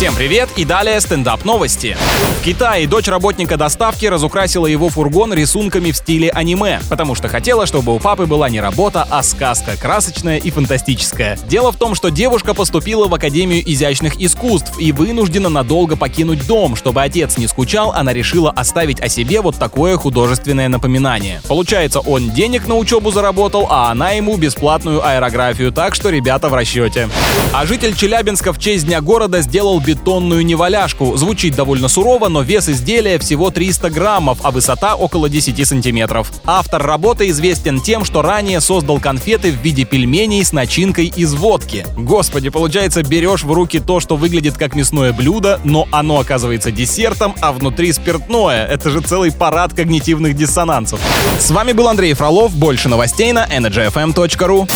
Всем привет и далее стендап новости. В Китае дочь работника доставки разукрасила его фургон рисунками в стиле аниме, потому что хотела, чтобы у папы была не работа, а сказка, красочная и фантастическая. Дело в том, что девушка поступила в Академию изящных искусств и вынуждена надолго покинуть дом. Чтобы отец не скучал, она решила оставить о себе вот такое художественное напоминание. Получается, он денег на учебу заработал, а она ему бесплатную аэрографию, так что ребята в расчете. А житель Челябинска в честь Дня города сделал бетонную неваляшку. Звучит довольно сурово, но вес изделия всего 300 граммов, а высота около 10 сантиметров. Автор работы известен тем, что ранее создал конфеты в виде пельменей с начинкой из водки. Господи, получается, берешь в руки то, что выглядит как мясное блюдо, но оно оказывается десертом, а внутри спиртное. Это же целый парад когнитивных диссонансов. С вами был Андрей Фролов. Больше новостей на energyfm.ru.